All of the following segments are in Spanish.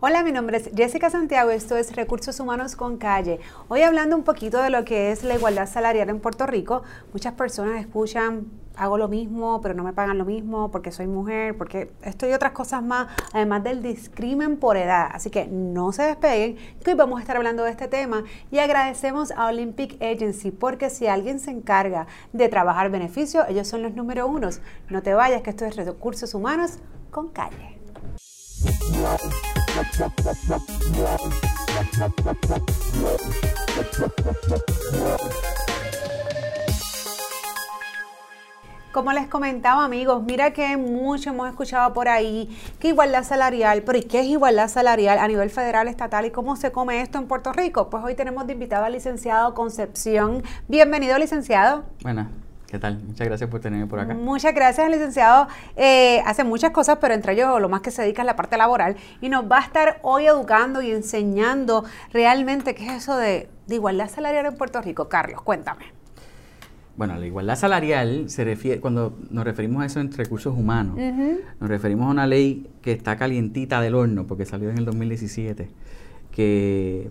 Hola, mi nombre es Jessica Santiago, esto es Recursos Humanos con Calle. Hoy hablando un poquito de lo que es la igualdad salarial en Puerto Rico, muchas personas escuchan, hago lo mismo, pero no me pagan lo mismo porque soy mujer, porque esto y otras cosas más, además del discrimen por edad. Así que no se despeguen, que hoy vamos a estar hablando de este tema y agradecemos a Olympic Agency porque si alguien se encarga de trabajar beneficio, ellos son los número unos. No te vayas, que esto es Recursos Humanos con Calle. Como les comentaba amigos, mira que mucho hemos escuchado por ahí que igualdad salarial, pero ¿y qué es igualdad salarial a nivel federal, estatal y cómo se come esto en Puerto Rico? Pues hoy tenemos de invitado al licenciado Concepción. Bienvenido licenciado. Buenas. ¿Qué tal? Muchas gracias por tenerme por acá. Muchas gracias, licenciado. Eh, hace muchas cosas, pero entre ellos lo más que se dedica es la parte laboral y nos va a estar hoy educando y enseñando realmente qué es eso de, igualdad salarial en Puerto Rico. Carlos, cuéntame. Bueno, la igualdad salarial se refiere, cuando nos referimos a eso en recursos humanos, nos referimos a una ley que está calientita del horno porque salió en el 2017 que...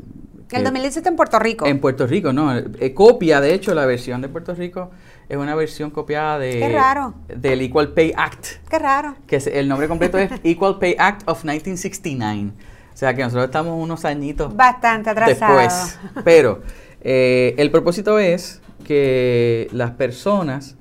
el 2017 en Puerto Rico. En Puerto Rico, no. Eh, copia, de hecho, la versión de Puerto Rico es una versión copiada de... Qué raro. Del Equal Pay Act. Qué raro. Que el nombre completo es Equal Pay Act of 1969. O sea que nosotros estamos unos añitos... Bastante atrasados. Después. Pero eh, el propósito es que las personas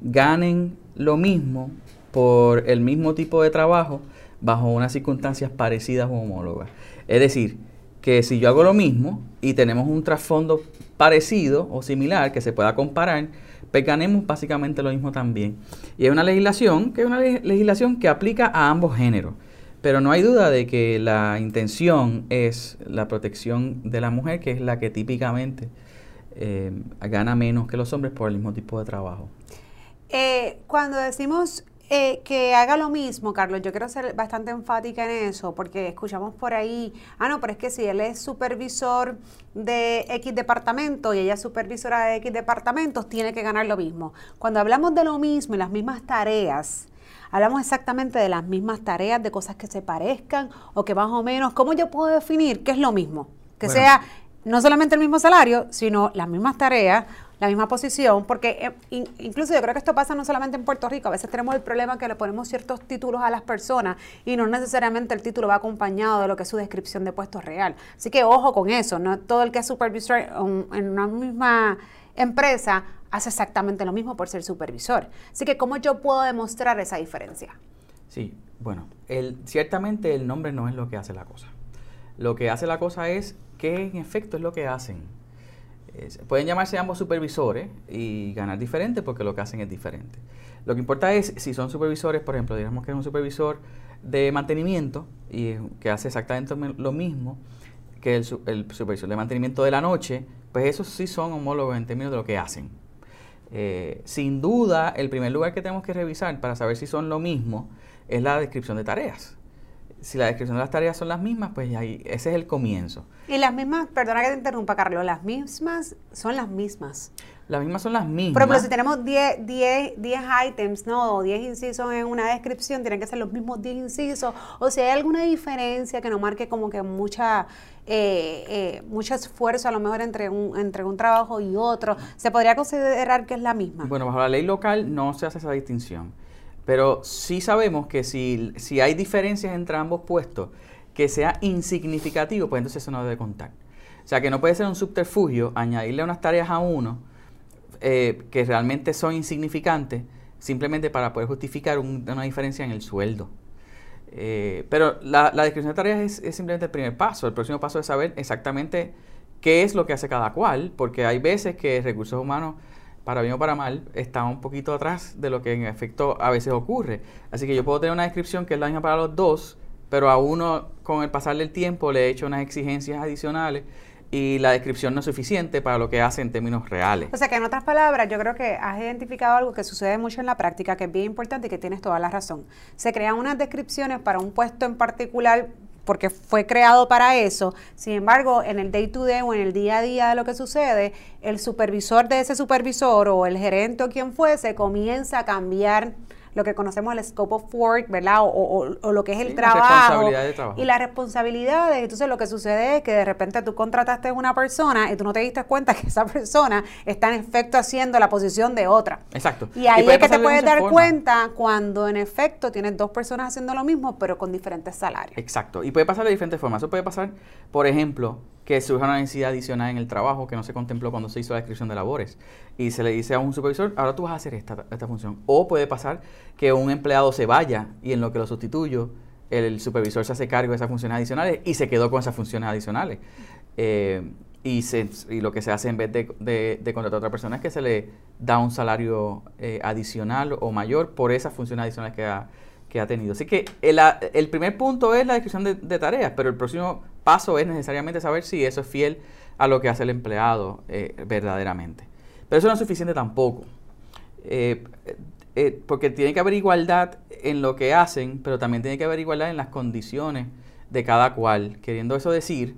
ganen lo mismo por el mismo tipo de trabajo bajo unas circunstancias parecidas o homólogas. Es decir, que si yo hago lo mismo y tenemos un trasfondo parecido o similar que se pueda comparar, pues ganemos básicamente lo mismo también. Y es una legislación que es una legislación que aplica a ambos géneros. Pero no hay duda de que la intención es la protección de la mujer, que es la que típicamente eh, gana menos que los hombres por el mismo tipo de trabajo. Eh, cuando decimos eh, que haga lo mismo, Carlos. Yo quiero ser bastante enfática en eso, porque escuchamos por ahí, ah, no, pero es que si él es supervisor de X departamento y ella es supervisora de X departamentos, tiene que ganar lo mismo. Cuando hablamos de lo mismo y las mismas tareas, hablamos exactamente de las mismas tareas, de cosas que se parezcan o que más o menos, ¿cómo yo puedo definir qué es lo mismo? Que sea no solamente el mismo salario, sino las mismas tareas la misma posición, porque eh, incluso yo creo que esto pasa no solamente en Puerto Rico, a veces tenemos el problema que le ponemos ciertos títulos a las personas y no necesariamente el título va acompañado de lo que es su descripción de puesto real. Así que ojo con eso, no todo el que es supervisor en una misma empresa hace exactamente lo mismo por ser supervisor. Así que ¿cómo yo puedo demostrar esa diferencia? Sí, bueno, el, ciertamente el nombre no es lo que hace la cosa. Lo que hace la cosa es qué en efecto es lo que hacen pueden llamarse ambos supervisores y ganar diferente porque lo que hacen es diferente. Lo que importa es si son supervisores, por ejemplo, digamos que es un supervisor de mantenimiento y que hace exactamente lo mismo que el, supervisor de mantenimiento de la noche, pues esos sí son homólogos en términos de lo que hacen. Eh, sin duda, el primer lugar que tenemos que revisar para saber si son lo mismo es la descripción de tareas si la descripción de las tareas son las mismas, pues ahí, ese es el comienzo. Y las mismas, perdona que te interrumpa, Carlos, las mismas son las mismas. Las mismas son las mismas. Por ejemplo, si tenemos 10, 10, 10 items, ¿no? O 10 incisos en una descripción, tienen que ser los mismos 10 incisos. O si hay alguna diferencia que nos marque como que mucha, eh, eh, mucho esfuerzo a lo mejor entre un, entre un trabajo y otro, ¿se podría considerar que es la misma? Bueno, bajo la ley local no se hace esa distinción. Pero sí sabemos que si, si hay diferencias entre ambos puestos, que sea insignificativo, pues entonces eso no debe contar. O sea, que no puede ser un subterfugio añadirle unas tareas a uno eh, que realmente son insignificantes simplemente para poder justificar una diferencia en el sueldo. Eh, pero la, descripción de tareas es, es, simplemente el primer paso. El próximo paso es saber exactamente qué es lo que hace cada cual, porque hay veces que recursos humanos para bien o para mal, está un poquito atrás de lo que en efecto a veces ocurre. Así que yo puedo tener una descripción que es la para los dos, pero a uno con el pasar del tiempo le he hecho unas exigencias adicionales y la descripción no es suficiente para lo que hace en términos reales. O sea que en otras palabras, yo creo que has identificado algo que sucede mucho en la práctica, que es bien importante y que tienes toda la razón. Se crean unas descripciones para un puesto en particular porque fue creado para eso. Sin embargo, en el day to day o en el día a día de lo que sucede, el supervisor de ese supervisor o el gerente o quien fuese comienza a cambiar lo que conocemos el scope of work, ¿verdad? O, lo que es el trabajo, y las responsabilidades. Entonces lo que sucede es que de repente tú contrataste a una persona y tú no te diste cuenta que esa persona está en efecto haciendo la posición de otra. Exacto. Y ahí es que te puedes dar cuenta cuando en efecto tienes dos personas haciendo lo mismo, pero con diferentes salarios. Exacto. Y puede pasar de diferentes formas. Eso puede pasar, por ejemplo, que surja una necesidad adicional en el trabajo que no se contempló cuando se hizo la descripción de labores. Y se le dice a un supervisor, ahora tú vas a hacer esta, esta función. O puede pasar que un empleado se vaya y en lo que lo sustituyo, el supervisor se hace cargo de esas funciones adicionales y se quedó con esas funciones adicionales. Eh, y, lo que se hace en vez de, de, contratar a otra persona es que se le da un salario eh, adicional o mayor por esas funciones adicionales que ha, que ha tenido. Así que el, el, primer punto es la descripción de, tareas, pero el próximo paso es necesariamente saber si eso es fiel a lo que hace el empleado eh, verdaderamente. Pero eso no es suficiente tampoco, eh, eh, porque tiene que haber igualdad en lo que hacen, pero también tiene que haber igualdad en las condiciones de cada cual, queriendo eso decir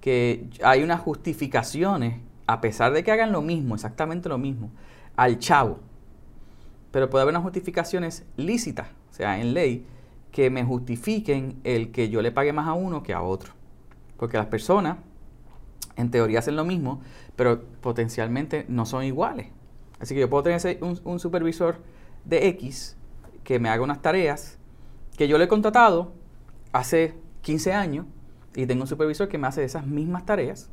que hay unas justificaciones, a pesar de que hagan lo mismo, exactamente lo mismo, al chavo, pero puede haber unas justificaciones lícitas, sea, en ley, que me justifiquen el que yo le pague más a uno que a otro. Porque las personas, en teoría, hacen lo mismo, pero potencialmente no son iguales. Así que yo puedo tener un, supervisor de X que me haga unas tareas que yo le he contratado hace 15 años y tengo un supervisor que me hace esas mismas tareas,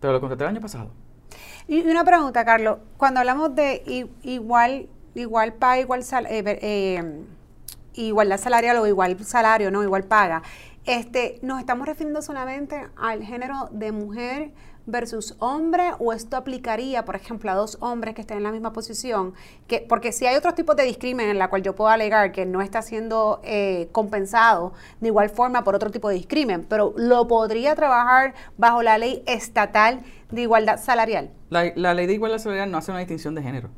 pero lo contraté el año pasado. Y una pregunta, Carlos, cuando hablamos de igual, igual paga, igual sal, eh, eh, igualdad salarial o igual salario, no, igual paga, este, ¿Nos estamos refiriendo solamente al género de mujer versus hombre o esto aplicaría, por ejemplo, a dos hombres que estén en la misma posición? Que, porque si hay otros tipos de discrimen en la cual yo puedo alegar que no está siendo eh, compensado de igual forma por otro tipo de discrimen, pero lo podría trabajar bajo la ley estatal de igualdad salarial. La, la ley de igualdad salarial no hace una distinción de género.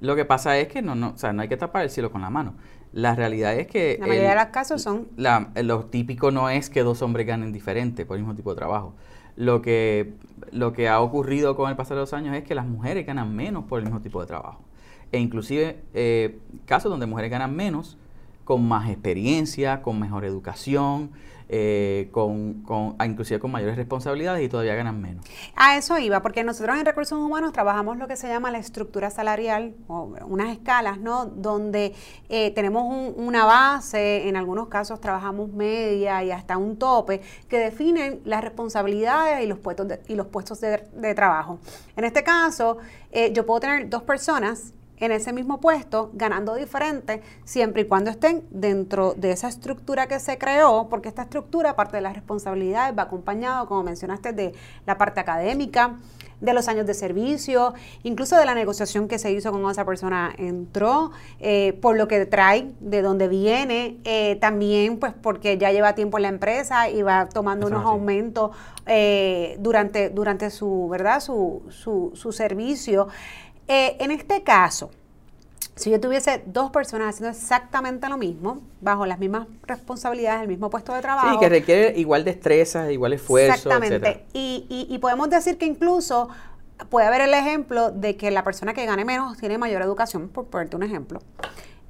Lo que pasa es que no, no, o sea, no hay que tapar el cielo con la mano. La realidad es que... La mayoría de los casos son... lo típico no es que dos hombres ganen diferente por el mismo tipo de trabajo. Lo que, lo que ha ocurrido con el pasar de los años es que las mujeres ganan menos por el mismo tipo de trabajo. E inclusive eh, casos donde mujeres ganan menos con más experiencia, con mejor educación, eh, con, con, inclusive con mayores responsabilidades y todavía ganan menos. A eso iba, porque nosotros en recursos humanos trabajamos lo que se llama la estructura salarial, o unas escalas, ¿no? Donde eh, tenemos una base, en algunos casos trabajamos media y hasta un tope, que definen las responsabilidades y los puestos de, y los puestos de, trabajo. En este caso, eh, yo puedo tener dos personas en ese mismo puesto, ganando diferente, siempre y cuando estén dentro de esa estructura que se creó, porque esta estructura, aparte de las responsabilidades, va acompañado, como mencionaste, de la parte académica, de los años de servicio, incluso de la negociación que se hizo con esa persona entró, eh, por lo que trae, de dónde viene, eh, también pues porque ya lleva tiempo en la empresa y va tomando unos aumentos eh, durante, durante su, ¿verdad? Su, su, su servicio. Eh, en este caso, si yo tuviese dos personas haciendo exactamente lo mismo, bajo las mismas responsabilidades, el mismo puesto de trabajo. Sí, que requiere igual destreza, igual esfuerzo. Exactamente. Y, podemos decir que incluso puede haber el ejemplo de que la persona que gane menos tiene mayor educación, por ponerte un ejemplo.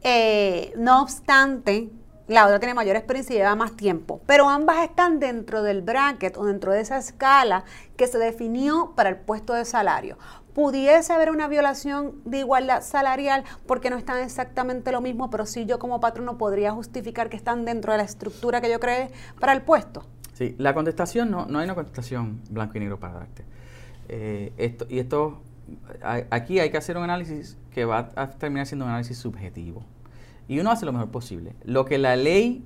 Eh, no obstante, la otra tiene mayor experiencia y lleva más tiempo, pero ambas están dentro del bracket o dentro de esa escala que se definió para el puesto de salario pudiese haber una violación de igualdad salarial porque no están exactamente lo mismo, pero sí yo como patrono podría justificar que están dentro de la estructura que yo creé para el puesto. Sí, la contestación no, no hay una contestación blanco y negro para darte. Eh, esto, y esto, aquí hay que hacer un análisis que va a terminar siendo un análisis subjetivo. Y uno hace lo mejor posible. Lo que la ley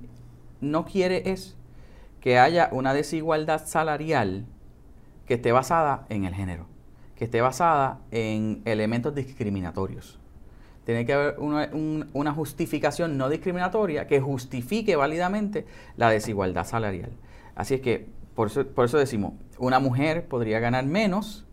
no quiere es que haya una desigualdad salarial que esté basada en el género que esté basada en elementos discriminatorios. Tiene que haber una, justificación no discriminatoria que justifique válidamente la desigualdad salarial. Así es que, por eso, decimos, una mujer podría ganar menos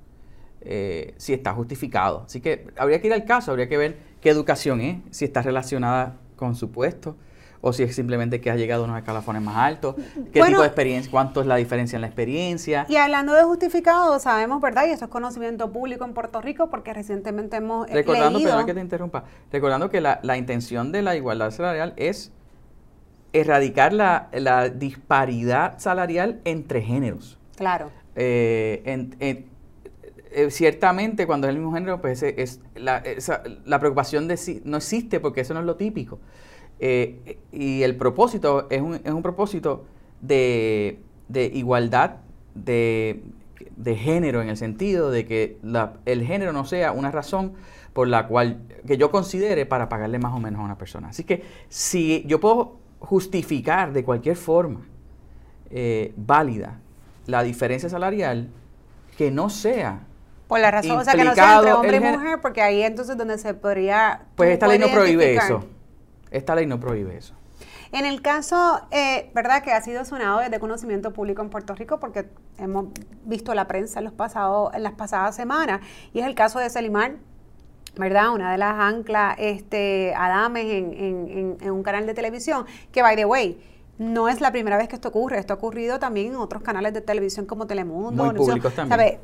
eh, si está justificado. Así que habría que ir al caso, habría que ver qué educación es, si está relacionada con su puesto, o si es simplemente que has llegado a unos escalafones más altos, qué tipo de experiencia, cuánto es la diferencia en la experiencia. Y hablando de justificado, sabemos, ¿verdad? Y eso es conocimiento público en Puerto Rico porque recientemente hemos eh, Recordando, perdón que te interrumpa, recordando que la, intención de la igualdad salarial es erradicar la, disparidad salarial entre géneros. Claro. Eh, eh, ciertamente cuando es el mismo género, pues es, la, la preocupación de si, no existe porque eso no es lo típico. Eh, y el propósito es un, es un propósito de, igualdad de, género, en el sentido de que el género no sea una razón por la cual que yo considere para pagarle más o menos a una persona. Así que si yo puedo justificar de cualquier forma eh, válida la diferencia salarial, que no sea por la razón, o sea, que no sea entre hombre y mujer, porque ahí entonces donde se podría... Pues esta ley no prohíbe eso. Esta ley no prohíbe eso. En el caso, eh, ¿verdad? Que ha sido sonado desde conocimiento público en Puerto Rico porque hemos visto la prensa en, los pasados, en las pasadas semanas y es el caso de Selimar, ¿verdad? Una de las anclas este, Adames en, en, un canal de televisión que, by the way, no es la primera vez que esto ocurre, esto ha ocurrido también en otros canales de televisión como Telemundo. Muy públicos también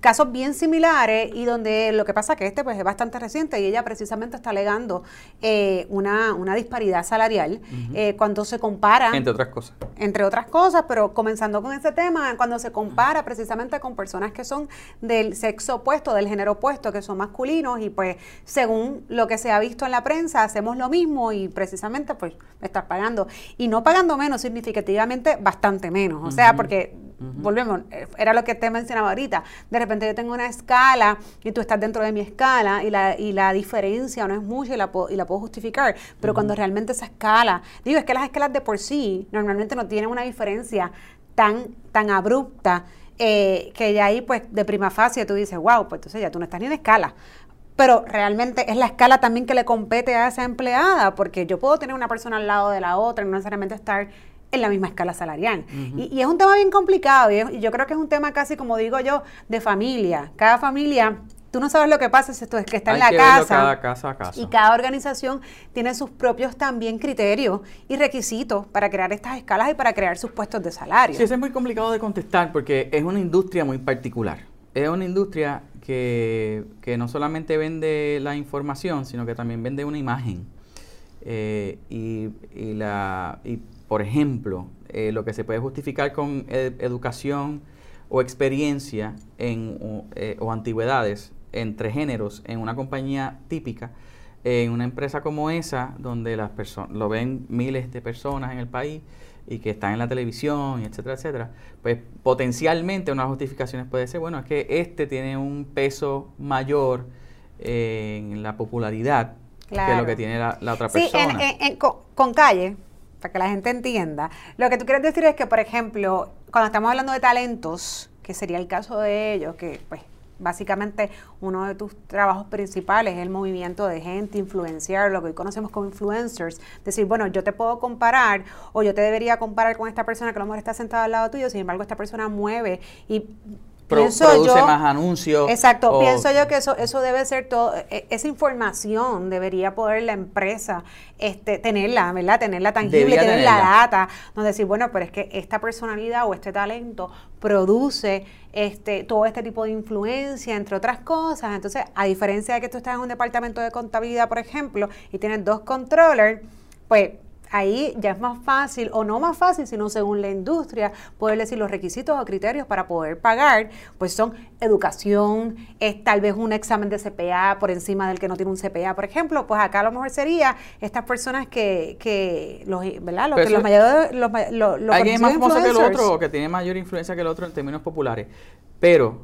casos bien similares y donde lo que pasa es que este pues es bastante reciente y ella precisamente está alegando eh, una, una, disparidad salarial eh, cuando se compara... Entre otras cosas. Entre otras cosas, pero comenzando con ese tema, cuando se compara precisamente con personas que son del sexo opuesto, del género opuesto, que son masculinos y pues según lo que se ha visto en la prensa, hacemos lo mismo y precisamente pues estás pagando. Y no pagando menos, significativamente bastante menos. O sea, porque volvemos, eh, era lo que te mencionaba ahorita, de repente yo tengo una escala y tú estás dentro de mi escala y la, y la diferencia no es mucha y la, puedo, y la puedo justificar, pero cuando realmente esa escala, digo, es que las escalas de por sí normalmente no tienen una diferencia tan, tan abrupta eh, que ya ahí pues de prima facie tú dices, wow, pues entonces ya tú no estás ni en escala pero realmente es la escala también que le compete a esa empleada, porque yo puedo tener una persona al lado de la otra y no necesariamente estar en la misma escala salarial. y, es un tema bien complicado y, yo creo que es un tema casi, como digo yo, de familia. Cada familia, tú no sabes lo que pasa si esto es que está en la casa. Cada casa a casa. Y cada organización tiene sus propios también criterios y requisitos para crear estas escalas y para crear sus puestos de salario. Sí, eso es muy complicado de contestar porque es una industria muy particular. Es una industria que, que no solamente vende la información, sino que también vende una imagen. Eh, y, y, la, y por ejemplo, eh, lo que se puede justificar con educación o experiencia en, eh, o antigüedades entre géneros en una compañía típica, en una empresa como esa, donde las personas lo ven miles de personas en el país y que están en la televisión, etcétera, etcétera, pues potencialmente una de las justificaciones puede ser, bueno, es que este tiene un peso mayor en la popularidad que lo que tiene la, otra persona. Sí, con calle, para que la gente entienda. Lo que tú quieres decir es que, por ejemplo, cuando estamos hablando de talentos, que sería el caso de ellos, que pues básicamente uno de tus trabajos principales es el movimiento de gente, influenciar, lo que hoy conocemos como influencers. Decir, bueno, yo te puedo comparar o yo te debería comparar con esta persona que a lo mejor está sentada al lado tuyo, sin embargo esta persona mueve y produce más anuncios. Exacto, pienso yo que eso, eso debe ser todo, e, esa información debería poder la empresa este, tenerla, ¿verdad? Tenerla tangible, tener la data, no decir, bueno, pero es que esta personalidad o este talento produce este, todo este tipo de influencia, entre otras cosas. Entonces, a diferencia de que tú estás en un departamento de contabilidad, por ejemplo, y tienes dos controllers, pues ahí ya es más fácil, o no más fácil, sino según la industria, poder decir los requisitos o criterios para poder pagar, pues son educación, es tal vez un examen de CPA por encima del que no tiene un CPA, por ejemplo, pues acá a lo mejor sería estas personas que, que los, ¿verdad? Los, que los mayores, los, alguien es más famoso que el otro o que tiene mayor influencia que el otro en términos populares, pero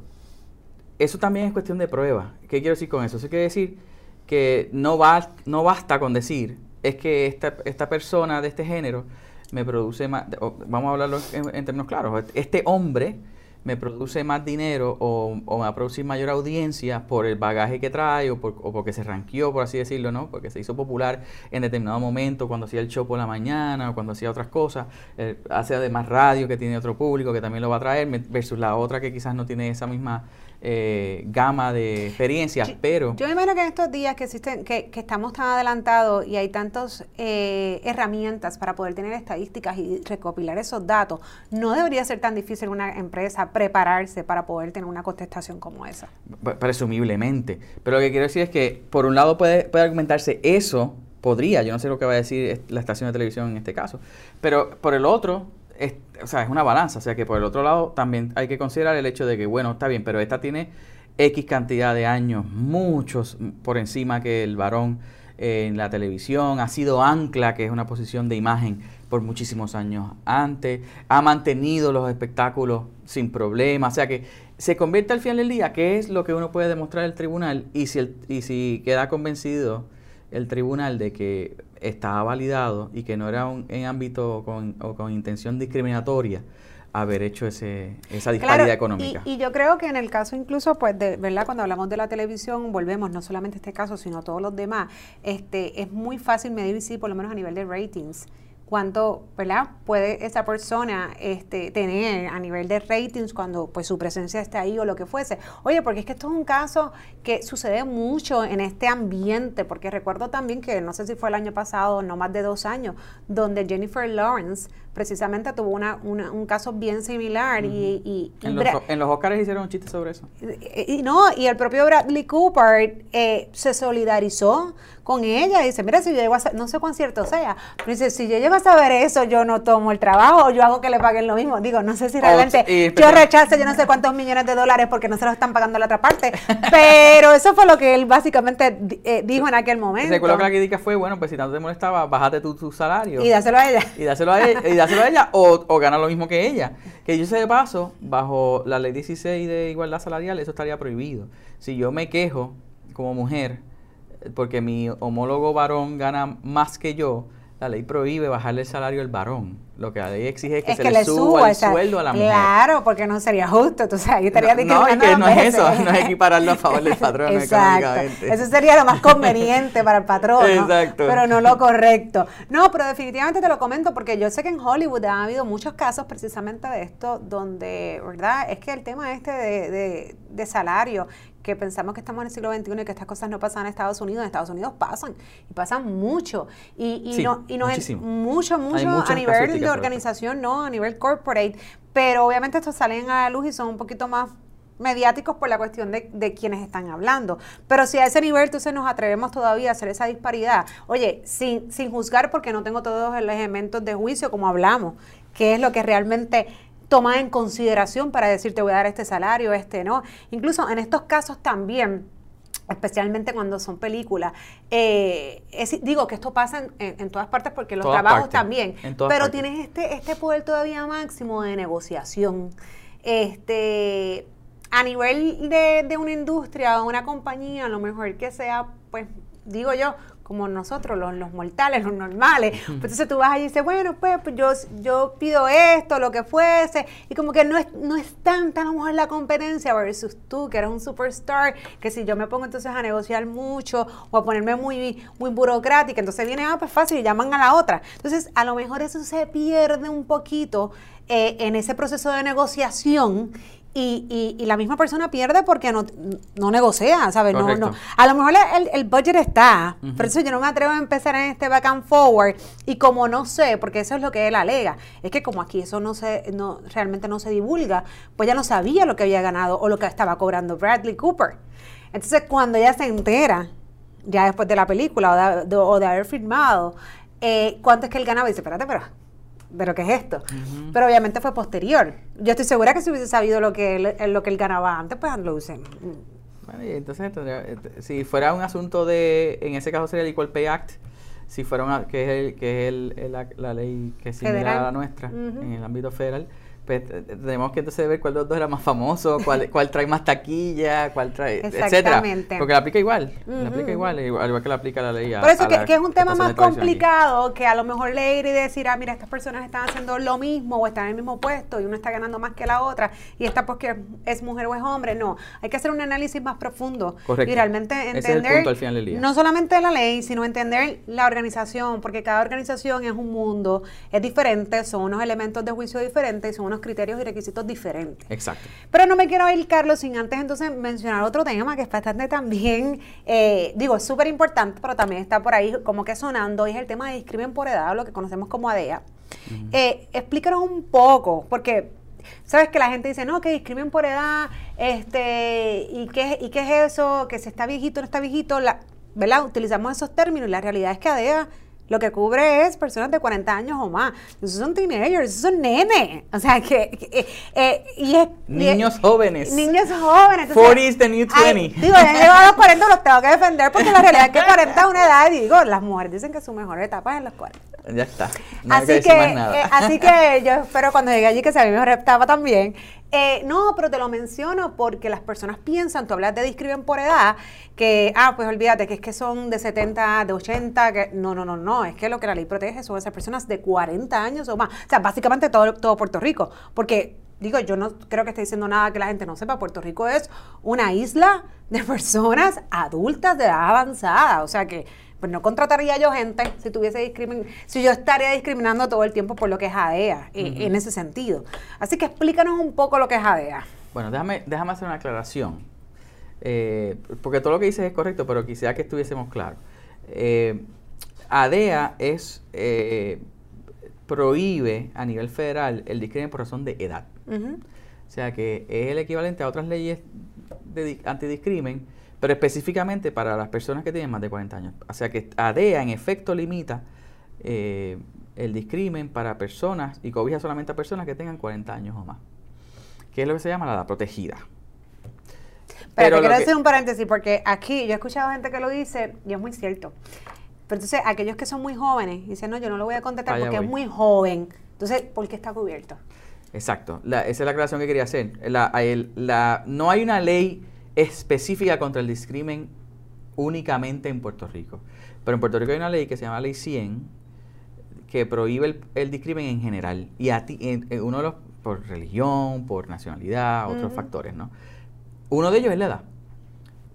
eso también es cuestión de prueba. ¿Qué quiero decir con eso? Eso quiere decir que no, va, no basta con decir es que esta, esta persona de este género me produce más, vamos a hablarlo en, términos claros, este hombre me produce más dinero o, me va a producir mayor audiencia por el bagaje que trae o, porque se ranqueó, por así decirlo, ¿no? Porque se hizo popular en determinado momento cuando hacía el show por la mañana o cuando hacía otras cosas. Eh, hace además radio que tiene otro público que también lo va a traer versus la otra que quizás no tiene esa misma eh, gama de experiencias, pero... Yo me imagino que en estos días que existen, que, que estamos tan adelantados y hay tantas eh, herramientas para poder tener estadísticas y recopilar esos datos, no debería ser tan difícil una empresa prepararse para poder tener una contestación como esa. Presumiblemente. Pero lo que quiero decir es que, por un lado, puede, puede argumentarse eso, podría, yo no sé lo que va a decir la estación de televisión en este caso, pero por el otro, es, o sea, es una balanza. O sea, que por el otro lado también hay que considerar el hecho de que, bueno, está bien, pero esta tiene X cantidad de años, muchos por encima que el varón en la televisión, ha sido ancla, que es una posición de imagen por muchísimos años antes, ha mantenido los espectáculos sin problemas, o sea que se convierte al final del día, ¿qué es lo que uno puede demostrar el tribunal? Y si, el, y si queda convencido el tribunal de que estaba validado y que no era un, en ámbito con, o con intención discriminatoria haber hecho ese, esa disparidad económica. Y, y, yo creo que en el caso incluso, pues, de verdad, cuando hablamos de la televisión, volvemos no solamente a este caso, sino todos los demás, este, es muy fácil medir, sí, por lo menos a nivel de ratings, cuánto ¿verdad? puede esa persona este, tener a nivel de ratings cuando pues su presencia está ahí o lo que fuese. Oye, porque es que esto es un caso que sucede mucho en este ambiente, porque recuerdo también que no sé si fue el año pasado, no más de dos años, donde Jennifer Lawrence precisamente tuvo una, un caso bien similar. y, en, los, en, los, Oscars hicieron un chiste sobre eso. Y, no, y el propio Bradley Cooper eh, se solidarizó con ella y dice, mira, si yo llego a no sé cuán cierto sea, pero dice, si yo llego a saber eso, yo no tomo el trabajo, o yo hago que le paguen lo mismo. Digo, no sé si realmente yo rechazo yo no sé cuántos millones de dólares porque no se lo están pagando a la otra parte, pero eso fue lo que él básicamente eh, dijo en aquel momento. Recuerdo que la crítica fue, bueno, pues si tanto te molestaba, bájate tu, tu salario. Y dáselo a ella. Y dáselo a ella o, o gana lo mismo que ella. Que yo sé de paso, bajo la ley 16 de igualdad salarial, eso estaría prohibido. Si yo me quejo como mujer porque mi homólogo varón gana más que yo, la ley prohíbe bajarle el salario al varón. Lo que la ley exige es que se le, suba, el sueldo a la mujer. Claro, porque no sería justo. Tú sabes, estaría no, no, que no es eso, no es equipararlo a favor del patrón económicamente. Eso sería lo más conveniente para el patrón. Exacto. Pero no lo correcto. No, pero definitivamente te lo comento porque yo sé que en Hollywood ha habido muchos casos precisamente de esto, donde, ¿verdad? Es que el tema este de, de, de salario que pensamos que estamos en el siglo XXI y que estas cosas no pasan en Estados Unidos, en Estados Unidos pasan, y pasan mucho, y, y, no, y nos mucho, mucho a nivel de organización, no, a nivel corporate, pero obviamente estos salen a la luz y son un poquito más mediáticos por la cuestión de, de, quienes están hablando. Pero si a ese nivel entonces nos atrevemos todavía a hacer esa disparidad, oye, sin, sin juzgar porque no tengo todos los elementos de juicio como hablamos, que es lo que realmente tomar en consideración para decir te voy a dar este salario, este no. Incluso en estos casos también especialmente cuando son películas. Eh, digo que esto pasa en, todas partes porque los trabajos también, pero tienes este, este poder todavía máximo de negociación. Este, a nivel de, de una industria o una compañía, a lo mejor que sea, pues digo yo, como nosotros, los, los mortales, los normales. Pues entonces tú vas allí y dices, bueno, pues, pues, yo, yo pido esto, lo que fuese, y como que no es, no es tan, tan a lo mejor la competencia versus tú, que eres un superstar, que si yo me pongo entonces a negociar mucho o a ponerme muy, muy burocrática, entonces viene, ah, pues fácil, y llaman a la otra. Entonces, a lo mejor eso se pierde un poquito eh, en ese proceso de negociación y, y, la misma persona pierde porque no, no negocia, ¿sabes? No, no. A lo mejor el, el budget está, por eso yo no me atrevo a empezar en este back and forward. Y como no sé, porque eso es lo que él alega, es que como aquí eso no se, no, realmente no se divulga, pues ya no sabía lo que había ganado o lo que estaba cobrando Bradley Cooper. Entonces, cuando ella se entera, ya después de la película o de, haber firmado, eh, cuánto es que él ganaba, dice, espérate, pero pero ¿qué es esto? Pero obviamente fue posterior. Yo estoy segura que si hubiese sabido lo que él, lo que él ganaba antes, pues lo hubiese... Bueno, y entonces, este, si fuera un asunto de, en ese caso sería el Equal Pay Act, si fuera que es, el, que es el, la, ley que es similar a la nuestra en el ámbito federal, pues tenemos que entonces ver cuál de los dos era más famoso, cuál, cuál trae más taquilla, cuál trae, etcétera. Porque la aplica igual, la aplica igual, igual, que la aplica la ley. Por eso que, que, es un tema más complicado que a lo mejor leer y decir, ah, mira, estas personas están haciendo lo mismo o están en el mismo puesto y uno está ganando más que la otra y esta porque es mujer o es hombre. No, hay que hacer un análisis más profundo y realmente entender no solamente la ley, sino entender la organización, porque cada organización es un mundo, es diferente, son unos elementos de juicio diferentes, son unos criterios y requisitos diferentes. Exacto. Pero no me quiero ir, Carlos, sin antes entonces mencionar otro tema que es bastante también, eh, digo, es súper importante, pero también está por ahí como que sonando, y es el tema de discrimen por edad, lo que conocemos como ADEA. Eh, explícanos un poco, porque sabes que la gente dice, no, que discrimen por edad, este, ¿y qué, ¿y qué es eso? Que se está viejito, no está viejito, la, ¿verdad? Utilizamos esos términos y la realidad es que ADEA lo que cubre es personas de 40 años o más. Esos son teenagers, esos son nenes. O sea, que... eh, eh, y es, Niños jóvenes. Niños jóvenes. 40 is the new 20. ay, digo, ya llegado a los 40 los tengo que defender porque la realidad es que 40 es una edad y digo, las mujeres dicen que su mejor etapa es en los 40. Ya está. No así, que, eh, así que yo espero cuando llegue allí que sea mi mejor etapa también. Eh, no, pero te lo menciono porque las personas piensan, tú hablas de discrimen por edad, que, ah, pues olvídate, que es que son de 70, de 80, que no, no, no, no, es que lo que la ley protege son esas personas de 40 años o más. O sea, básicamente todo, todo Puerto Rico, porque digo, yo no creo que esté diciendo nada que la gente no sepa, Puerto Rico es una isla de personas adultas de edad avanzada, o sea que pues no contrataría yo gente si tuviese discrimin si yo estaría discriminando todo el tiempo por lo que es ADEA, eh, en ese sentido. Así que explícanos un poco lo que es ADEA. Bueno, déjame, déjame hacer una aclaración. Eh, porque todo lo que dices es correcto, pero quisiera que estuviésemos claros. Eh, ADEA es eh, prohíbe a nivel federal el discrimen por razón de edad. O sea que es el equivalente a otras leyes de di- antidiscrimen, pero específicamente para las personas que tienen más de 40 años. O sea que ADEA en efecto limita eh, el discrimen para personas y cobija solamente a personas que tengan 40 años o más. Que es lo que se llama la edad protegida. Pero, Pero te quiero que- decir un paréntesis porque aquí yo he escuchado gente que lo dice y es muy cierto. Pero entonces aquellos que son muy jóvenes dicen, no, yo no lo voy a contestar porque voy. es muy joven. Entonces, ¿por qué está cubierto? Exacto, la- esa es la aclaración que quería hacer. La- el- la- no hay una ley específica contra el discrimen únicamente en Puerto Rico. Pero en Puerto Rico hay una ley que se llama Ley 100 que prohíbe el, el discrimen en general. Y a ti, en- en uno de los, por religión, por nacionalidad, otros factores, ¿no? Uno de ellos es la edad.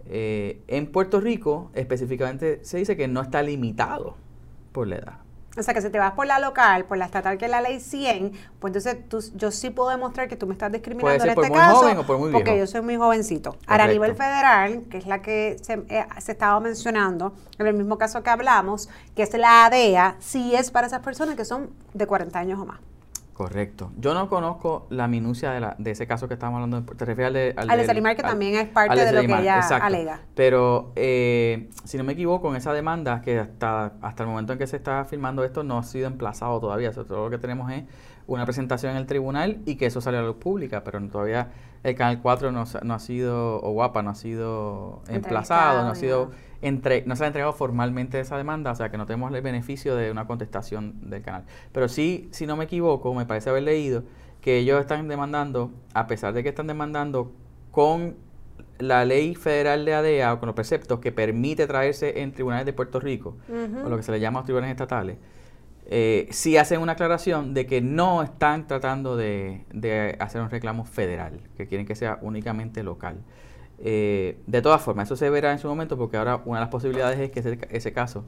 Eh, en Puerto Rico específicamente se dice que no está limitado por la edad. O sea, que si te vas por la local, por la estatal que es la ley 100, pues entonces tú, yo sí puedo demostrar que tú me estás discriminando Puede ser en por este muy caso. joven o por muy Porque yo soy muy jovencito. Ahora, a nivel federal, que es la que se, eh, se estaba mencionando, en el mismo caso que hablamos, que es la ADEA, sí es para esas personas que son de 40 años o más. Correcto. Yo no conozco la minucia de, la, de ese caso que estamos hablando. Te refieres al de, Al de del- Salimar, que al- también es parte al de lo que ella exacto. alega. Pero, eh, si no me equivoco, en esa demanda, que hasta, hasta el momento en que se está filmando esto, no ha sido emplazado todavía. O sea, todo lo que tenemos es una presentación en el tribunal y que eso salió a la luz pública, pero todavía el Canal 4 no, no ha sido, o Guapa no ha sido emplazado, no ha sido entre, no se ha entregado formalmente esa demanda, o sea que no tenemos el beneficio de una contestación del canal. Pero sí, si no me equivoco, me parece haber leído que ellos están demandando, a pesar de que están demandando con la ley federal de ADEA o con los preceptos que permite traerse en tribunales de Puerto Rico, o lo que se le llama los tribunales estatales, eh, sí hacen una aclaración de que no están tratando de, hacer un reclamo federal, que quieren que sea únicamente local. Eh, de todas formas, eso se verá en su momento porque ahora una de las posibilidades es que ese, caso,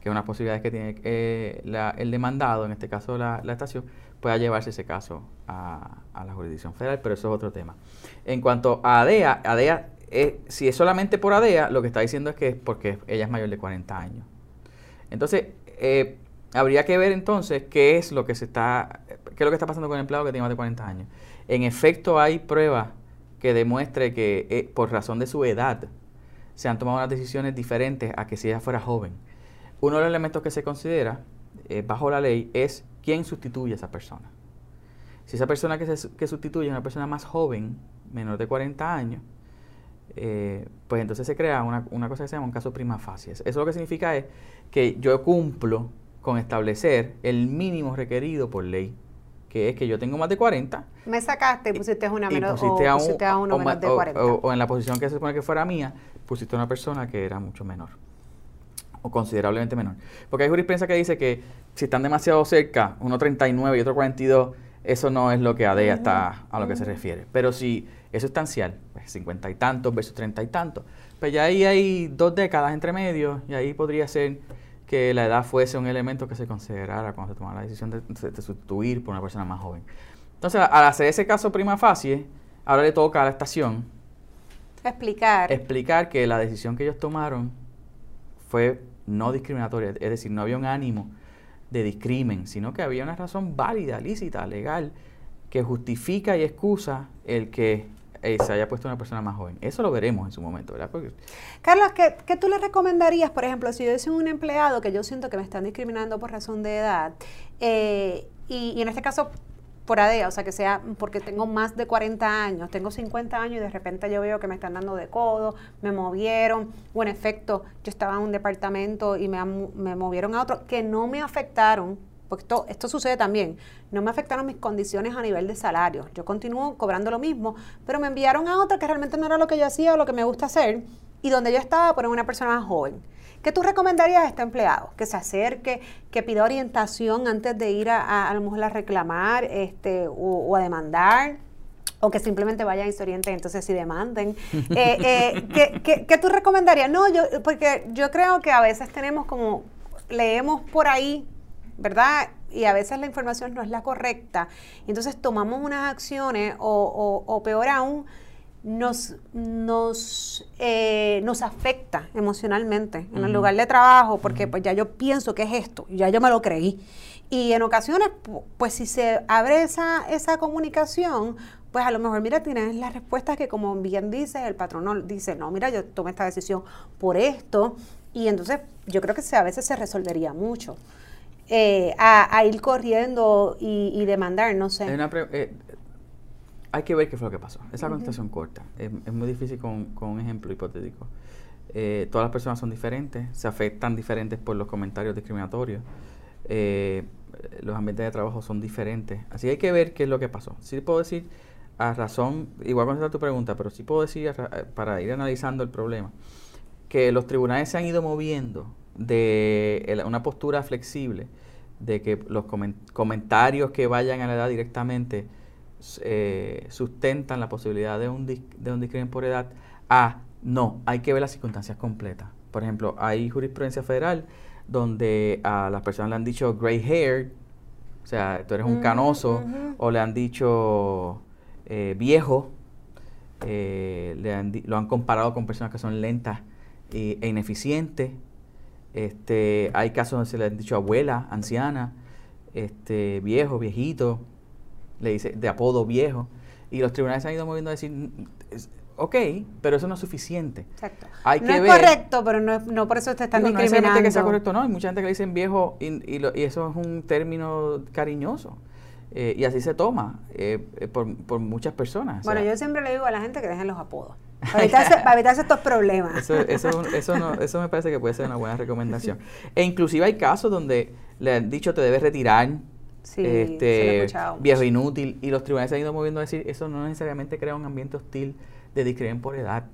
que es una posibilidad que tiene eh, el demandado, en este caso la, estación, pueda llevarse ese caso a, la jurisdicción federal, pero eso es otro tema. En cuanto a ADEA, ADEA es- si es solamente por ADEA, lo que está diciendo es que es porque ella es mayor de 40 años. Entonces, eh, habría que ver entonces qué es lo que se está, qué es lo que está pasando con el empleado que tiene más de 40 años. En efecto, hay pruebas que demuestre que eh, por razón de su edad se han tomado unas decisiones diferentes a que si ella fuera joven. Uno de los elementos que se considera eh, bajo la ley es quién sustituye a esa persona. Si esa persona que, se, que sustituye es una persona más joven, menor de 40 años, eh, pues entonces se crea una, una cosa que se llama un caso prima facie. Eso lo que significa es que yo cumplo con establecer el mínimo requerido por ley, que es que yo tengo más de 40 Me sacaste y pusiste una y menos, pusiste o a, un- pusiste a uno o menos de o- 40. o- o en la posición que se supone que fuera mía, pusiste a una persona que era mucho menor o considerablemente menor. Porque hay jurisprudencia que dice que si están demasiado cerca, uno 39 y otro 42, eso no es lo que ADEA está a lo que se refiere. Pero si es sustancial, pues 50 y tantos versus 30 y tantos, pues ya ahí hay dos décadas entre medio y ahí podría ser que la edad fuese un elemento que se considerara cuando se tomara la decisión de, sustituir por una persona más joven. Entonces, al hacer ese caso prima facie, ahora le toca a la estación explicar. explicar que la decisión que ellos tomaron fue no discriminatoria, es decir, no había un ánimo de discrimen, sino que había una razón válida, lícita, legal, que justifica y excusa el que eh, se haya puesto una persona más joven. Eso lo veremos en su momento, ¿verdad? Carlos, ¿qué, ¿qué, tú le recomendarías, por ejemplo, si yo soy un empleado que yo siento que me están discriminando por razón de edad, eh, y, en este caso por ADEA, o sea, que sea porque tengo más de 40 años, tengo 50 años y de repente yo veo que me están dando de codo, me movieron, o en efecto, yo estaba en un departamento y me, me movieron a otro, que no me afectaron, porque esto, esto sucede también, no me afectaron mis condiciones a nivel de salario, yo continúo cobrando lo mismo, pero me enviaron a otra que realmente no era lo que yo hacía o lo que me gusta hacer, y donde yo estaba por una persona más joven. ¿Qué tú recomendarías a este empleado? Que se acerque, que pida orientación antes de ir a, a, lo mejor a reclamar este, o, o a demandar o que simplemente vayan y se orienten, entonces si demanden. Eh, eh, ¿qué, qué, qué, tú recomendarías? No, yo, porque yo creo que a veces tenemos como, leemos por ahí, ¿verdad? Y a veces la información no es la correcta. Entonces tomamos unas acciones o, o, o peor aún, nos, nos, eh, nos afecta emocionalmente en uh -huh. el lugar de trabajo, porque pues ya yo pienso que es esto, ya yo me lo creí. Y en ocasiones, pues si se abre esa, esa comunicación, pues a lo mejor, mira, tienes las respuestas que como bien dice, el patrón dice, no, mira, yo tomé esta decisión por esto, y entonces yo creo que se, a veces se resolvería mucho. Eh, a, a, ir corriendo y, y, demandar, no sé. Una eh, hay que ver qué fue lo que pasó. Esa contestación uh -huh. corta. Es, es, muy difícil con, con un ejemplo hipotético. Eh, todas las personas son diferentes, se afectan diferentes por los comentarios discriminatorios. Eh, los ambientes de trabajo son diferentes. Así que hay que ver qué es lo que pasó. Sí puedo decir, a razón, igual contestar tu pregunta, pero sí puedo decir, a, para ir analizando el problema, que los tribunales se han ido moviendo de una postura flexible, de que los coment comentarios que vayan a la edad directamente eh, sustentan la posibilidad de un, de un discrimen por edad a no, hay que ver las circunstancias completas. Por ejemplo, hay jurisprudencia federal donde a las personas le han dicho gray hair, o sea, tú eres un canoso, uh -huh. o le han dicho eh, viejo, eh, le han, lo han comparado con personas que son lentas e, e ineficientes. Este, hay casos donde se le han dicho abuela, anciana, este, viejo, viejito, le dice de apodo viejo. Y los tribunales se han ido moviendo a decir, ok, pero eso no es suficiente. Exacto. Hay no que es ver, correcto, pero no, no, por eso te están digo, discriminando. No que sea correcto, no. Hay mucha gente que le dicen viejo y, y, lo, y eso es un término cariñoso. Eh, y así se toma eh, eh, por, por, muchas personas. Bueno, o sea, yo siempre le digo a la gente que dejen los apodos. Para evitarse, para evitarse estos problemas. Eso, eso, eso, no, eso me parece que puede ser una buena recomendación. E inclusive hay casos donde le han dicho te debes retirar, Sí, este, viejo inútil, y los tribunales se han ido moviendo a decir eso no necesariamente crea un ambiente hostil de discriminación por edad.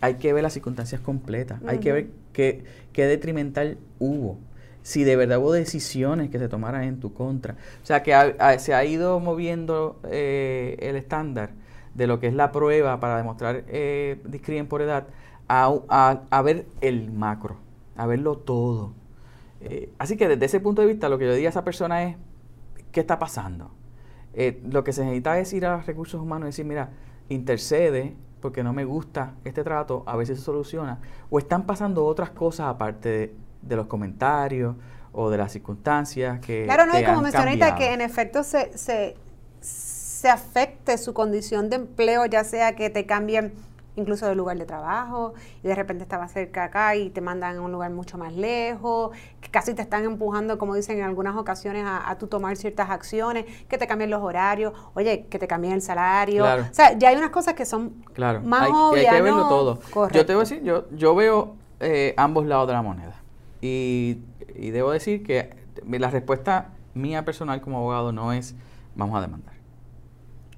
Hay que ver las circunstancias completas, uh -huh. hay que ver qué, qué detrimental hubo, si de verdad hubo decisiones que se tomaran en tu contra. O sea, que se ha ido moviendo eh, el estándar de lo que es la prueba para demostrar eh, discriminación por edad a, a, a, ver el macro, a verlo todo. Eh, así que desde ese punto de vista, lo que yo diría a esa persona es, ¿qué está pasando? Eh, lo que se necesita es ir a recursos humanos y decir, mira, intercede porque no me gusta este trato, a ver si se soluciona. O están pasando otras cosas aparte de, de los comentarios o de las circunstancias que... Claro, no, y como mencionaste, que en efecto se, se, se afecte su condición de empleo, ya sea que te cambien incluso del lugar de trabajo, y de repente estabas cerca acá y te mandan a un lugar mucho más lejos, que casi te están empujando, como dicen en algunas ocasiones, a, a tú tomar ciertas acciones, que te cambien los horarios, oye, que te cambien el salario. Claro. O sea, ya hay unas cosas que son claro. más hay, obvias. Hay que verlo ¿no? todo. Correcto. Yo te voy a decir, yo, yo veo eh, ambos lados de la moneda. Y, y debo decir que la respuesta mía personal como abogado no es vamos a demandar.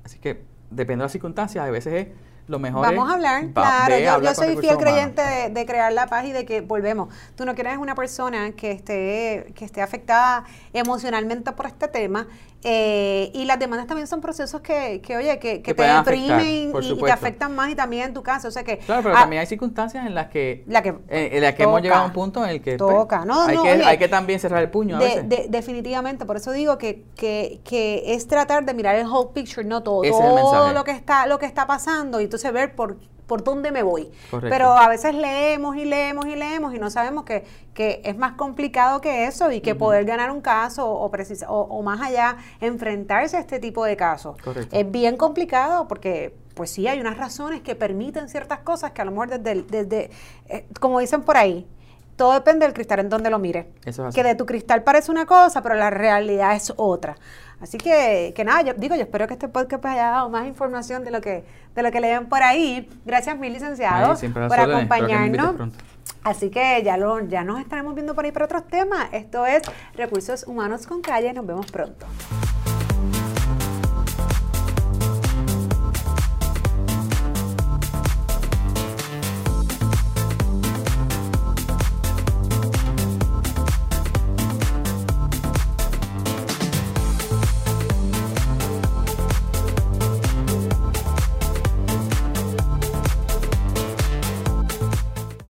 Así que depende de las circunstancias, a veces es lo mejor Vamos a hablar, va, claro. Yo, hablar yo soy fiel creyente de, de, crear la paz y de que volvemos. Tú no quieres una persona que esté, que esté afectada emocionalmente por este tema Eh, y las demandas también son procesos que, que oye, que, que te afectar, deprimen y- y, te afectan más y también en tu caso. O sea que, Claro, pero ah, también hay circunstancias en las que, la que eh, en las que hemos llegado a un punto en el que pues, toca. No, hay, no, que, oye, hay que también cerrar el puño a de- veces. de- definitivamente, por eso digo que, que, que es tratar de mirar el whole picture, no todo, Ese todo lo que está, lo que está pasando y entonces ver por, por dónde me voy. Correcto. Pero a veces leemos y leemos y leemos y no sabemos que, que es más complicado que eso y que poder ganar un caso o, precis- o, o más allá enfrentarse a este tipo de casos. Correcto. Es bien complicado porque pues sí hay unas razones que permiten ciertas cosas que a lo mejor desde, el- desde eh, como dicen por ahí, todo depende del cristal en donde lo mire. Eso es así. Que de tu cristal parece una cosa, pero la realidad es otra. Así que, que nada, yo digo, yo espero que este podcast pues haya dado más información de lo que, de lo que leen por ahí. Gracias mil licenciado Ay, por que acompañarnos. Así que ya, lo, ya nos estaremos viendo por ahí para otros temas. Esto es Recursos Humanos con Calle. Nos vemos pronto.